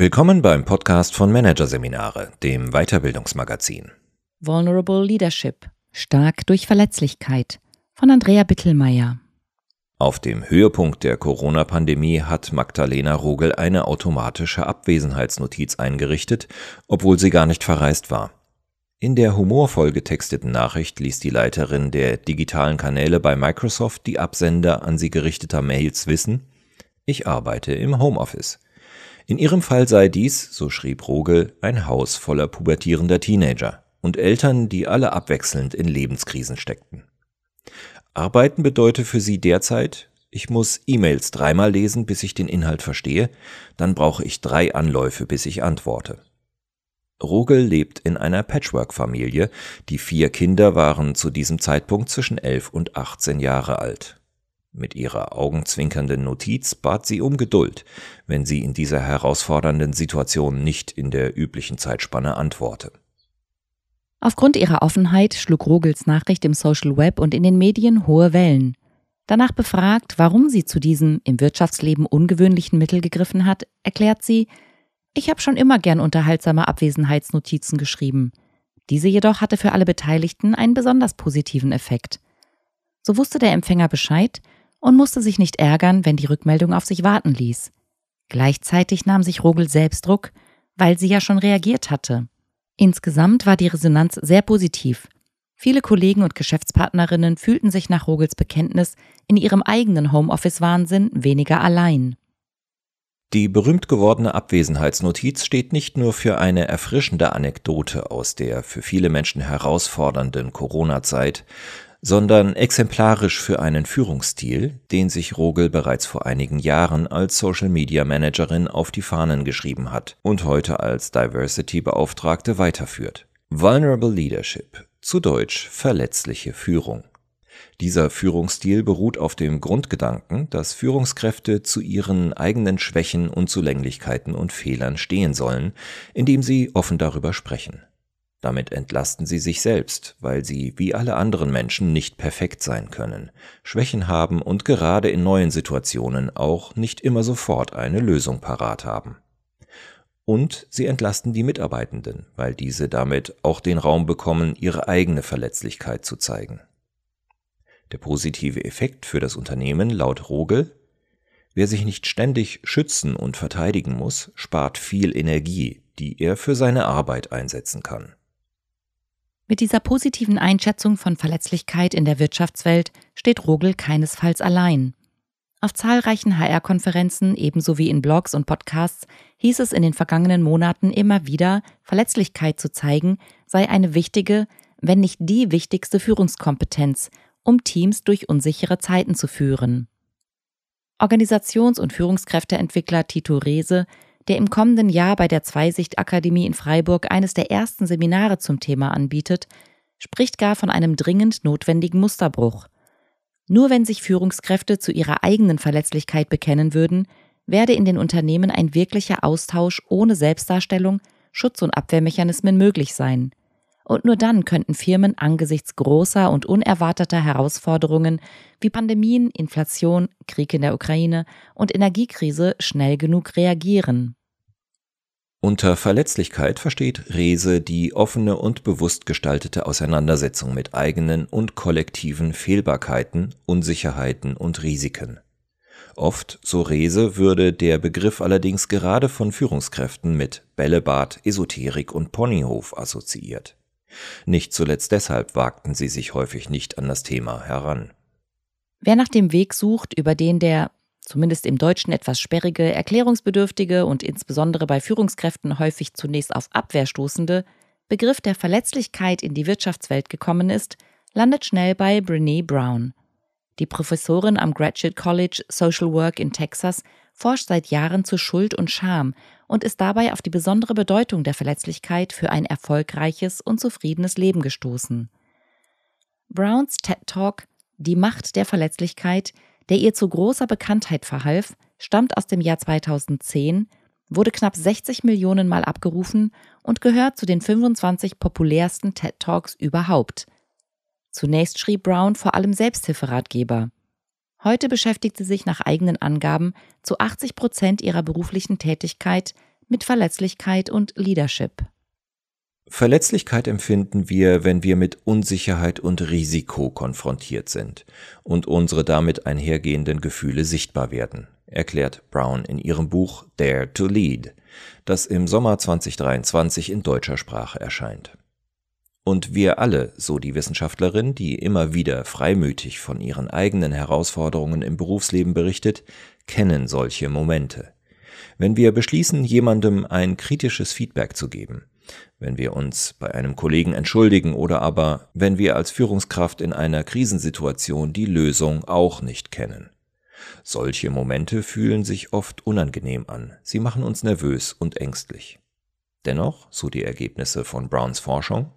Willkommen beim Podcast von Managerseminare, dem Weiterbildungsmagazin. Vulnerable Leadership. Stark durch Verletzlichkeit von Andrea Bittelmeier. Auf dem Höhepunkt der Corona-Pandemie hat Magdalena Rogel eine automatische Abwesenheitsnotiz eingerichtet, obwohl sie gar nicht verreist war. In der humorvoll getexteten Nachricht ließ die Leiterin der digitalen Kanäle bei Microsoft die Absender an sie gerichteter Mails wissen, ich arbeite im Homeoffice. In ihrem Fall sei dies, so schrieb Rogel, ein Haus voller pubertierender Teenager und Eltern, die alle abwechselnd in Lebenskrisen steckten. Arbeiten bedeute für sie derzeit, ich muss E-Mails dreimal lesen, bis ich den Inhalt verstehe, dann brauche ich drei Anläufe, bis ich antworte. Rogel lebt in einer Patchwork-Familie, die vier Kinder waren zu diesem Zeitpunkt zwischen elf und 18 Jahre alt. Mit ihrer augenzwinkernden Notiz bat sie um Geduld, wenn sie in dieser herausfordernden Situation nicht in der üblichen Zeitspanne antworte. Aufgrund ihrer Offenheit schlug Rogels Nachricht im Social Web und in den Medien hohe Wellen. Danach befragt, warum sie zu diesem im Wirtschaftsleben ungewöhnlichen Mittel gegriffen hat, erklärt sie, ich habe schon immer gern unterhaltsame Abwesenheitsnotizen geschrieben. Diese jedoch hatte für alle Beteiligten einen besonders positiven Effekt. So wusste der Empfänger Bescheid und musste sich nicht ärgern, wenn die Rückmeldung auf sich warten ließ. Gleichzeitig nahm sich Rogel selbst Druck, weil sie ja schon reagiert hatte. Insgesamt war die Resonanz sehr positiv. Viele Kollegen und Geschäftspartnerinnen fühlten sich nach Rogels Bekenntnis in ihrem eigenen Homeoffice-Wahnsinn weniger allein. Die berühmt gewordene Abwesenheitsnotiz steht nicht nur für eine erfrischende Anekdote aus der für viele Menschen herausfordernden Corona-Zeit, sondern exemplarisch für einen Führungsstil, den sich Rogel bereits vor einigen Jahren als Social Media Managerin auf die Fahnen geschrieben hat und heute als Diversity Beauftragte weiterführt. Vulnerable Leadership, zu Deutsch verletzliche Führung. Dieser Führungsstil beruht auf dem Grundgedanken, dass Führungskräfte zu ihren eigenen Schwächen, Unzulänglichkeiten und Fehlern stehen sollen, indem sie offen darüber sprechen. Damit entlasten sie sich selbst, weil sie wie alle anderen Menschen nicht perfekt sein können, Schwächen haben und gerade in neuen Situationen auch nicht immer sofort eine Lösung parat haben. Und sie entlasten die Mitarbeitenden, weil diese damit auch den Raum bekommen, ihre eigene Verletzlichkeit zu zeigen. Der positive Effekt für das Unternehmen laut Rogel Wer sich nicht ständig schützen und verteidigen muss, spart viel Energie, die er für seine Arbeit einsetzen kann. Mit dieser positiven Einschätzung von Verletzlichkeit in der Wirtschaftswelt steht Rogel keinesfalls allein. Auf zahlreichen HR-Konferenzen ebenso wie in Blogs und Podcasts hieß es in den vergangenen Monaten immer wieder, Verletzlichkeit zu zeigen sei eine wichtige, wenn nicht die wichtigste Führungskompetenz, um Teams durch unsichere Zeiten zu führen. Organisations- und Führungskräfteentwickler Tito Rehse der im kommenden Jahr bei der Zweisicht-Akademie in Freiburg eines der ersten Seminare zum Thema anbietet, spricht gar von einem dringend notwendigen Musterbruch. Nur wenn sich Führungskräfte zu ihrer eigenen Verletzlichkeit bekennen würden, werde in den Unternehmen ein wirklicher Austausch ohne Selbstdarstellung, Schutz- und Abwehrmechanismen möglich sein. Und nur dann könnten Firmen angesichts großer und unerwarteter Herausforderungen wie Pandemien, Inflation, Krieg in der Ukraine und Energiekrise schnell genug reagieren. Unter Verletzlichkeit versteht Rehse die offene und bewusst gestaltete Auseinandersetzung mit eigenen und kollektiven Fehlbarkeiten, Unsicherheiten und Risiken. Oft, so Rehse, würde der Begriff allerdings gerade von Führungskräften mit Bällebad, Esoterik und Ponyhof assoziiert. Nicht zuletzt deshalb wagten sie sich häufig nicht an das Thema heran. Wer nach dem Weg sucht, über den der zumindest im Deutschen etwas sperrige, erklärungsbedürftige und insbesondere bei Führungskräften häufig zunächst auf Abwehr stoßende Begriff der Verletzlichkeit in die Wirtschaftswelt gekommen ist, landet schnell bei Brene Brown. Die Professorin am Graduate College Social Work in Texas forscht seit Jahren zu Schuld und Scham und ist dabei auf die besondere Bedeutung der Verletzlichkeit für ein erfolgreiches und zufriedenes Leben gestoßen. Browns TED Talk Die Macht der Verletzlichkeit der ihr zu großer Bekanntheit verhalf, stammt aus dem Jahr 2010, wurde knapp 60 Millionen Mal abgerufen und gehört zu den 25 populärsten TED Talks überhaupt. Zunächst schrieb Brown vor allem Selbsthilferatgeber. Heute beschäftigt sie sich nach eigenen Angaben zu 80 Prozent ihrer beruflichen Tätigkeit mit Verletzlichkeit und Leadership. Verletzlichkeit empfinden wir, wenn wir mit Unsicherheit und Risiko konfrontiert sind und unsere damit einhergehenden Gefühle sichtbar werden, erklärt Brown in ihrem Buch Dare to Lead, das im Sommer 2023 in deutscher Sprache erscheint. Und wir alle, so die Wissenschaftlerin, die immer wieder freimütig von ihren eigenen Herausforderungen im Berufsleben berichtet, kennen solche Momente. Wenn wir beschließen, jemandem ein kritisches Feedback zu geben, wenn wir uns bei einem Kollegen entschuldigen oder aber wenn wir als Führungskraft in einer Krisensituation die Lösung auch nicht kennen. Solche Momente fühlen sich oft unangenehm an, sie machen uns nervös und ängstlich. Dennoch, so die Ergebnisse von Browns Forschung,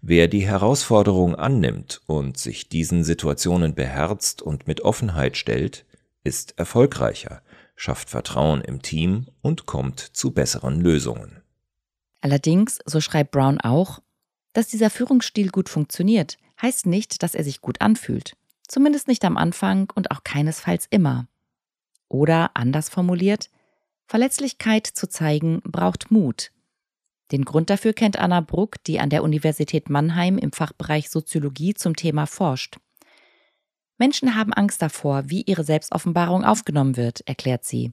wer die Herausforderung annimmt und sich diesen Situationen beherzt und mit Offenheit stellt, ist erfolgreicher, schafft Vertrauen im Team und kommt zu besseren Lösungen. Allerdings, so schreibt Brown auch, dass dieser Führungsstil gut funktioniert, heißt nicht, dass er sich gut anfühlt. Zumindest nicht am Anfang und auch keinesfalls immer. Oder anders formuliert, Verletzlichkeit zu zeigen braucht Mut. Den Grund dafür kennt Anna Bruck, die an der Universität Mannheim im Fachbereich Soziologie zum Thema forscht. Menschen haben Angst davor, wie ihre Selbstoffenbarung aufgenommen wird, erklärt sie.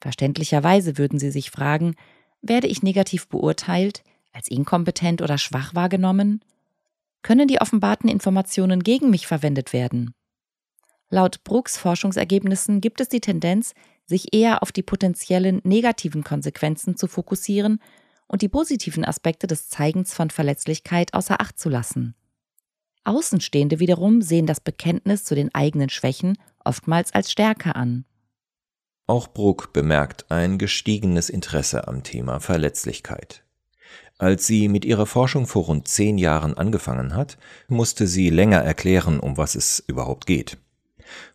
Verständlicherweise würden sie sich fragen, werde ich negativ beurteilt, als inkompetent oder schwach wahrgenommen? Können die offenbarten Informationen gegen mich verwendet werden? Laut Brooks Forschungsergebnissen gibt es die Tendenz, sich eher auf die potenziellen negativen Konsequenzen zu fokussieren und die positiven Aspekte des Zeigens von Verletzlichkeit außer Acht zu lassen. Außenstehende wiederum sehen das Bekenntnis zu den eigenen Schwächen oftmals als Stärke an. Auch Bruck bemerkt ein gestiegenes Interesse am Thema Verletzlichkeit. Als sie mit ihrer Forschung vor rund zehn Jahren angefangen hat, musste sie länger erklären, um was es überhaupt geht.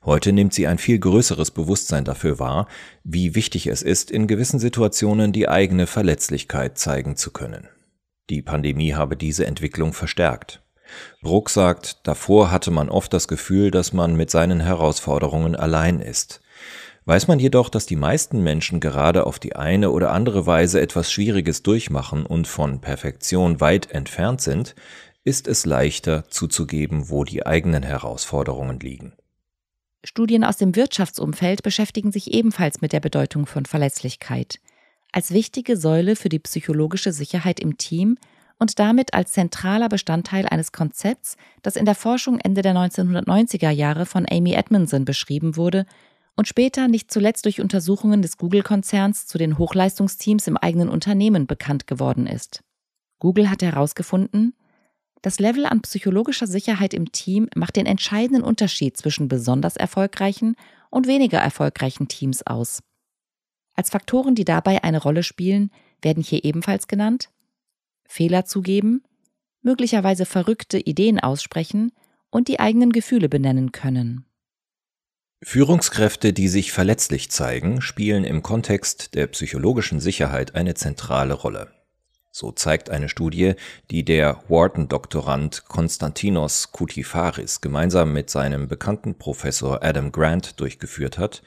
Heute nimmt sie ein viel größeres Bewusstsein dafür wahr, wie wichtig es ist, in gewissen Situationen die eigene Verletzlichkeit zeigen zu können. Die Pandemie habe diese Entwicklung verstärkt. Bruck sagt, davor hatte man oft das Gefühl, dass man mit seinen Herausforderungen allein ist. Weiß man jedoch, dass die meisten Menschen gerade auf die eine oder andere Weise etwas Schwieriges durchmachen und von Perfektion weit entfernt sind, ist es leichter zuzugeben, wo die eigenen Herausforderungen liegen. Studien aus dem Wirtschaftsumfeld beschäftigen sich ebenfalls mit der Bedeutung von Verletzlichkeit als wichtige Säule für die psychologische Sicherheit im Team und damit als zentraler Bestandteil eines Konzepts, das in der Forschung Ende der 1990er Jahre von Amy Edmondson beschrieben wurde und später nicht zuletzt durch Untersuchungen des Google-Konzerns zu den Hochleistungsteams im eigenen Unternehmen bekannt geworden ist. Google hat herausgefunden, das Level an psychologischer Sicherheit im Team macht den entscheidenden Unterschied zwischen besonders erfolgreichen und weniger erfolgreichen Teams aus. Als Faktoren, die dabei eine Rolle spielen, werden hier ebenfalls genannt Fehler zugeben, möglicherweise verrückte Ideen aussprechen und die eigenen Gefühle benennen können. Führungskräfte, die sich verletzlich zeigen, spielen im Kontext der psychologischen Sicherheit eine zentrale Rolle. So zeigt eine Studie, die der Wharton-Doktorand Konstantinos Koutifaris gemeinsam mit seinem bekannten Professor Adam Grant durchgeführt hat,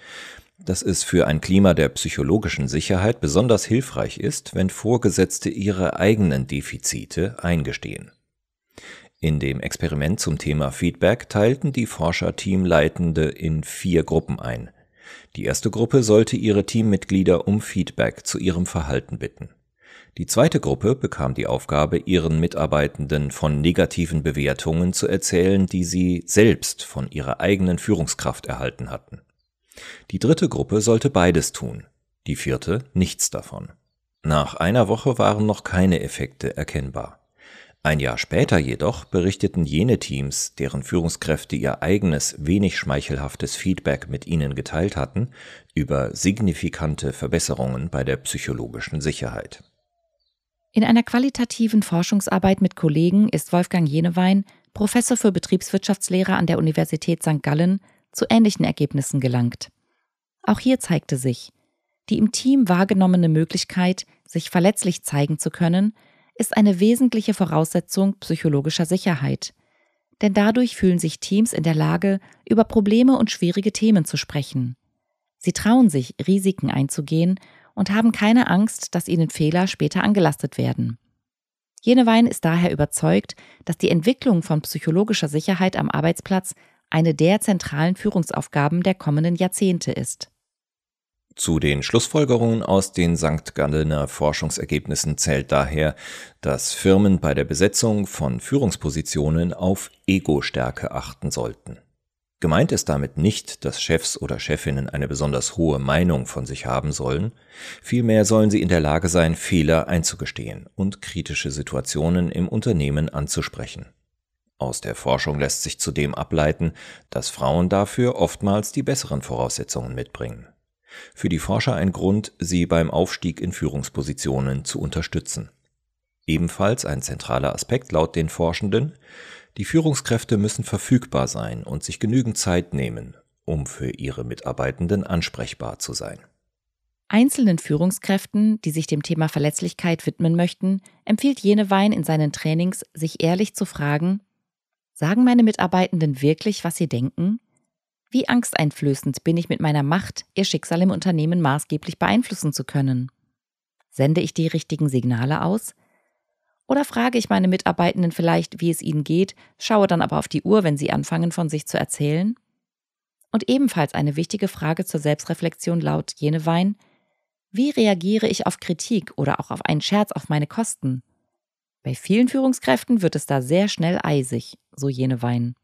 dass es für ein Klima der psychologischen Sicherheit besonders hilfreich ist, wenn Vorgesetzte ihre eigenen Defizite eingestehen. In dem Experiment zum Thema Feedback teilten die Forscher Teamleitende in vier Gruppen ein. Die erste Gruppe sollte ihre Teammitglieder um Feedback zu ihrem Verhalten bitten. Die zweite Gruppe bekam die Aufgabe, ihren Mitarbeitenden von negativen Bewertungen zu erzählen, die sie selbst von ihrer eigenen Führungskraft erhalten hatten. Die dritte Gruppe sollte beides tun, die vierte nichts davon. Nach einer Woche waren noch keine Effekte erkennbar. Ein Jahr später jedoch berichteten jene Teams, deren Führungskräfte ihr eigenes, wenig schmeichelhaftes Feedback mit ihnen geteilt hatten, über signifikante Verbesserungen bei der psychologischen Sicherheit. In einer qualitativen Forschungsarbeit mit Kollegen ist Wolfgang Jenewein, Professor für Betriebswirtschaftslehre an der Universität St. Gallen, zu ähnlichen Ergebnissen gelangt. Auch hier zeigte sich, die im Team wahrgenommene Möglichkeit, sich verletzlich zeigen zu können, ist eine wesentliche Voraussetzung psychologischer Sicherheit. Denn dadurch fühlen sich Teams in der Lage, über Probleme und schwierige Themen zu sprechen. Sie trauen sich, Risiken einzugehen und haben keine Angst, dass ihnen Fehler später angelastet werden. Jenewein ist daher überzeugt, dass die Entwicklung von psychologischer Sicherheit am Arbeitsplatz eine der zentralen Führungsaufgaben der kommenden Jahrzehnte ist. Zu den Schlussfolgerungen aus den St. Gallener Forschungsergebnissen zählt daher, dass Firmen bei der Besetzung von Führungspositionen auf Ego-Stärke achten sollten. Gemeint ist damit nicht, dass Chefs oder Chefinnen eine besonders hohe Meinung von sich haben sollen, vielmehr sollen sie in der Lage sein, Fehler einzugestehen und kritische Situationen im Unternehmen anzusprechen. Aus der Forschung lässt sich zudem ableiten, dass Frauen dafür oftmals die besseren Voraussetzungen mitbringen. Für die Forscher ein Grund, sie beim Aufstieg in Führungspositionen zu unterstützen. Ebenfalls ein zentraler Aspekt laut den Forschenden, die Führungskräfte müssen verfügbar sein und sich genügend Zeit nehmen, um für ihre Mitarbeitenden ansprechbar zu sein. Einzelnen Führungskräften, die sich dem Thema Verletzlichkeit widmen möchten, empfiehlt Jenewein in seinen Trainings, sich ehrlich zu fragen, sagen meine Mitarbeitenden wirklich, was sie denken? Wie angsteinflößend bin ich mit meiner Macht, ihr Schicksal im Unternehmen maßgeblich beeinflussen zu können? Sende ich die richtigen Signale aus? Oder frage ich meine Mitarbeitenden vielleicht, wie es ihnen geht, schaue dann aber auf die Uhr, wenn sie anfangen, von sich zu erzählen? Und ebenfalls eine wichtige Frage zur Selbstreflexion laut Jenewein, wie reagiere ich auf Kritik oder auch auf einen Scherz auf meine Kosten? Bei vielen Führungskräften wird es da sehr schnell eisig, so Jenewein.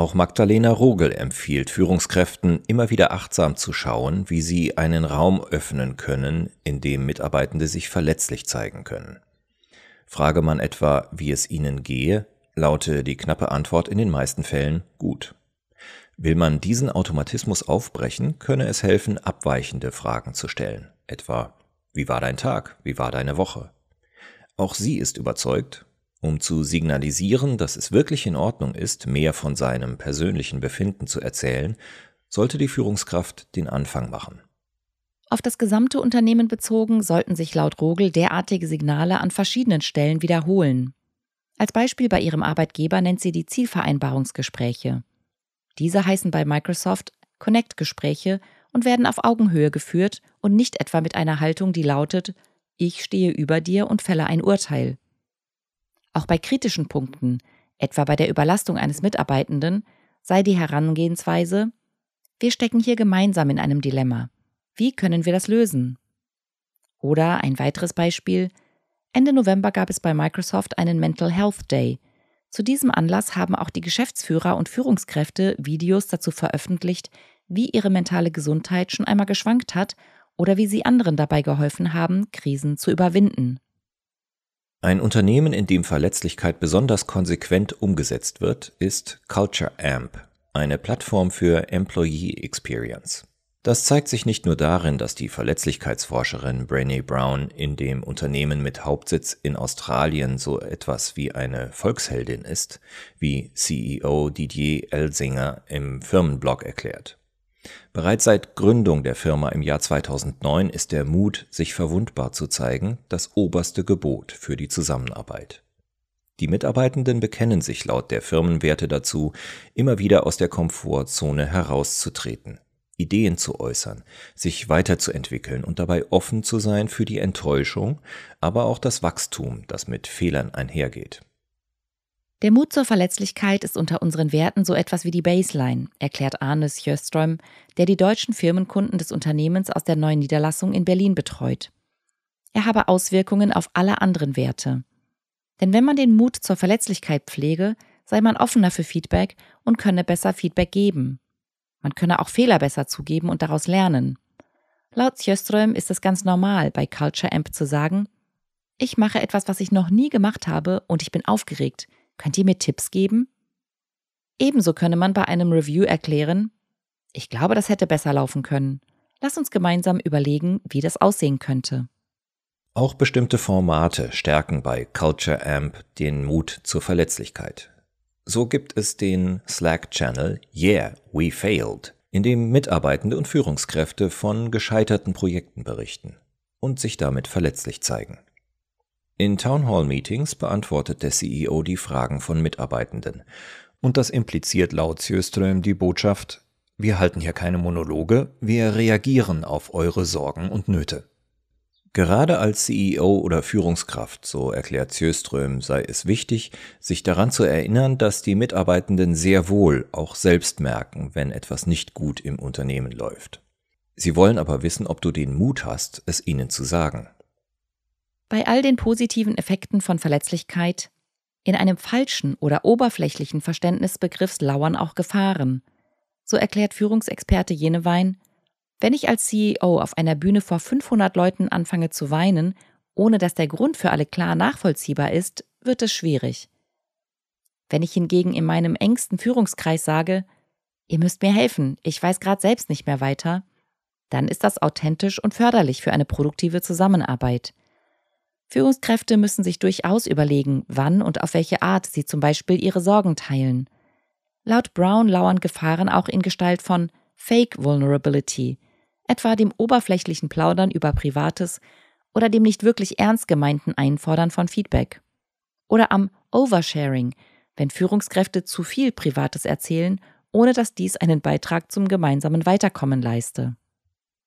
Auch Magdalena Rogel empfiehlt Führungskräften, immer wieder achtsam zu schauen, wie sie einen Raum öffnen können, in dem Mitarbeitende sich verletzlich zeigen können. Frage man etwa, wie es ihnen gehe, laute die knappe Antwort in den meisten Fällen gut. Will man diesen Automatismus aufbrechen, könne es helfen, abweichende Fragen zu stellen, etwa Wie war dein Tag? Wie war deine Woche? Auch sie ist überzeugt, um zu signalisieren, dass es wirklich in Ordnung ist, mehr von seinem persönlichen Befinden zu erzählen, sollte die Führungskraft den Anfang machen. Auf das gesamte Unternehmen bezogen sollten sich laut Rogel derartige Signale an verschiedenen Stellen wiederholen. Als Beispiel bei ihrem Arbeitgeber nennt sie die Zielvereinbarungsgespräche. Diese heißen bei Microsoft Connect-Gespräche und werden auf Augenhöhe geführt und nicht etwa mit einer Haltung, die lautet, ich stehe über dir und fälle ein Urteil. Auch bei kritischen Punkten, etwa bei der Überlastung eines Mitarbeitenden, sei die Herangehensweise, wir stecken hier gemeinsam in einem Dilemma. Wie können wir das lösen? Oder ein weiteres Beispiel. Ende November gab es bei Microsoft einen Mental Health Day. Zu diesem Anlass haben auch die Geschäftsführer und Führungskräfte Videos dazu veröffentlicht, wie ihre mentale Gesundheit schon einmal geschwankt hat oder wie sie anderen dabei geholfen haben, Krisen zu überwinden. Ein Unternehmen, in dem Verletzlichkeit besonders konsequent umgesetzt wird, ist Culture Amp, eine Plattform für Employee Experience. Das zeigt sich nicht nur darin, dass die Verletzlichkeitsforscherin Brené Brown in dem Unternehmen mit Hauptsitz in Australien so etwas wie eine Volksheldin ist, wie CEO Didier Elsinger im Firmenblog erklärt. Bereits seit Gründung der Firma im Jahr 2009 ist der Mut, sich verwundbar zu zeigen, das oberste Gebot für die Zusammenarbeit. Die Mitarbeitenden bekennen sich laut der Firmenwerte dazu, immer wieder aus der Komfortzone herauszutreten. Ideen zu äußern, sich weiterzuentwickeln und dabei offen zu sein für die Enttäuschung, aber auch das Wachstum, das mit Fehlern einhergeht. Der Mut zur Verletzlichkeit ist unter unseren Werten so etwas wie die Baseline, erklärt Arnes Jöström, der die deutschen Firmenkunden des Unternehmens aus der neuen Niederlassung in Berlin betreut. Er habe Auswirkungen auf alle anderen Werte. Denn wenn man den Mut zur Verletzlichkeit pflege, sei man offener für Feedback und könne besser Feedback geben. Man könne auch Fehler besser zugeben und daraus lernen. Laut Sjöström ist es ganz normal, bei Culture Amp zu sagen, ich mache etwas, was ich noch nie gemacht habe und ich bin aufgeregt. Könnt ihr mir Tipps geben? Ebenso könne man bei einem Review erklären, ich glaube, das hätte besser laufen können. Lass uns gemeinsam überlegen, wie das aussehen könnte. Auch bestimmte Formate stärken bei Culture Amp den Mut zur Verletzlichkeit. So gibt es den Slack-Channel Yeah, We Failed, in dem Mitarbeitende und Führungskräfte von gescheiterten Projekten berichten und sich damit verletzlich zeigen. In Townhall-Meetings beantwortet der CEO die Fragen von Mitarbeitenden und das impliziert laut Sjöström die Botschaft, Wir halten hier keine Monologe, wir reagieren auf eure Sorgen und Nöte. Gerade als CEO oder Führungskraft, so erklärt Sjöström, sei es wichtig, sich daran zu erinnern, dass die Mitarbeitenden sehr wohl auch selbst merken, wenn etwas nicht gut im Unternehmen läuft. Sie wollen aber wissen, ob du den Mut hast, es ihnen zu sagen. Bei all den positiven Effekten von Verletzlichkeit, in einem falschen oder oberflächlichen Verständnisbegriffs lauern auch Gefahren. So erklärt Führungsexperte Jenewein, wenn ich als CEO auf einer Bühne vor 500 Leuten anfange zu weinen, ohne dass der Grund für alle klar nachvollziehbar ist, wird es schwierig. Wenn ich hingegen in meinem engsten Führungskreis sage, ihr müsst mir helfen, ich weiß gerade selbst nicht mehr weiter, dann ist das authentisch und förderlich für eine produktive Zusammenarbeit. Führungskräfte müssen sich durchaus überlegen, wann und auf welche Art sie zum Beispiel ihre Sorgen teilen. Laut Brown lauern Gefahren auch in Gestalt von Fake Vulnerability, etwa dem oberflächlichen Plaudern über Privates oder dem nicht wirklich ernst gemeinten Einfordern von Feedback. Oder am Oversharing, wenn Führungskräfte zu viel Privates erzählen, ohne dass dies einen Beitrag zum gemeinsamen Weiterkommen leiste.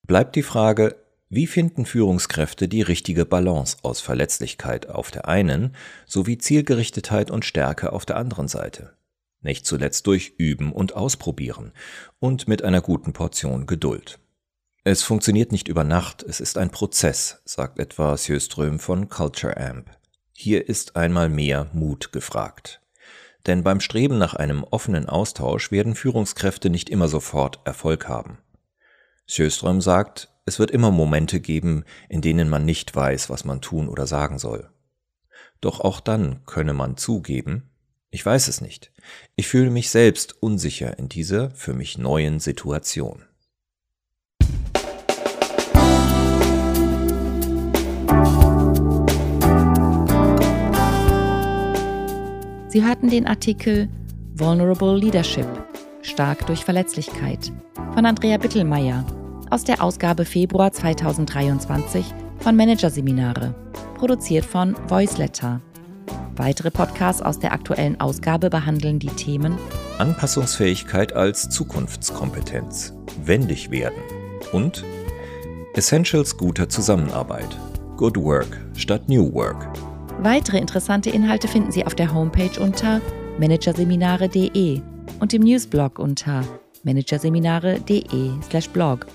Bleibt die Frage, wie finden Führungskräfte die richtige Balance aus Verletzlichkeit auf der einen sowie Zielgerichtetheit und Stärke auf der anderen Seite? Nicht zuletzt durch Üben und Ausprobieren und mit einer guten Portion Geduld. Es funktioniert nicht über Nacht, es ist ein Prozess, sagt etwa Sjöström von Culture Amp. Hier ist einmal mehr Mut gefragt. Denn beim Streben nach einem offenen Austausch werden Führungskräfte nicht immer sofort Erfolg haben. Sjöström sagt, es wird immer Momente geben, in denen man nicht weiß, was man tun oder sagen soll. Doch auch dann könne man zugeben, ich weiß es nicht. Ich fühle mich selbst unsicher in dieser für mich neuen Situation. Sie hörten den Artikel Vulnerable Leadership – Stark durch Verletzlichkeit von Andrea Bittelmeier aus der Ausgabe Februar 2023 von Managerseminare, produziert von Voiceletter. Weitere Podcasts aus der aktuellen Ausgabe behandeln die Themen Anpassungsfähigkeit als Zukunftskompetenz, wendig werden und Essentials guter Zusammenarbeit, Good Work statt New Work. Weitere interessante Inhalte finden Sie auf der Homepage unter managerseminare.de und im Newsblog unter managerseminare.de/blog.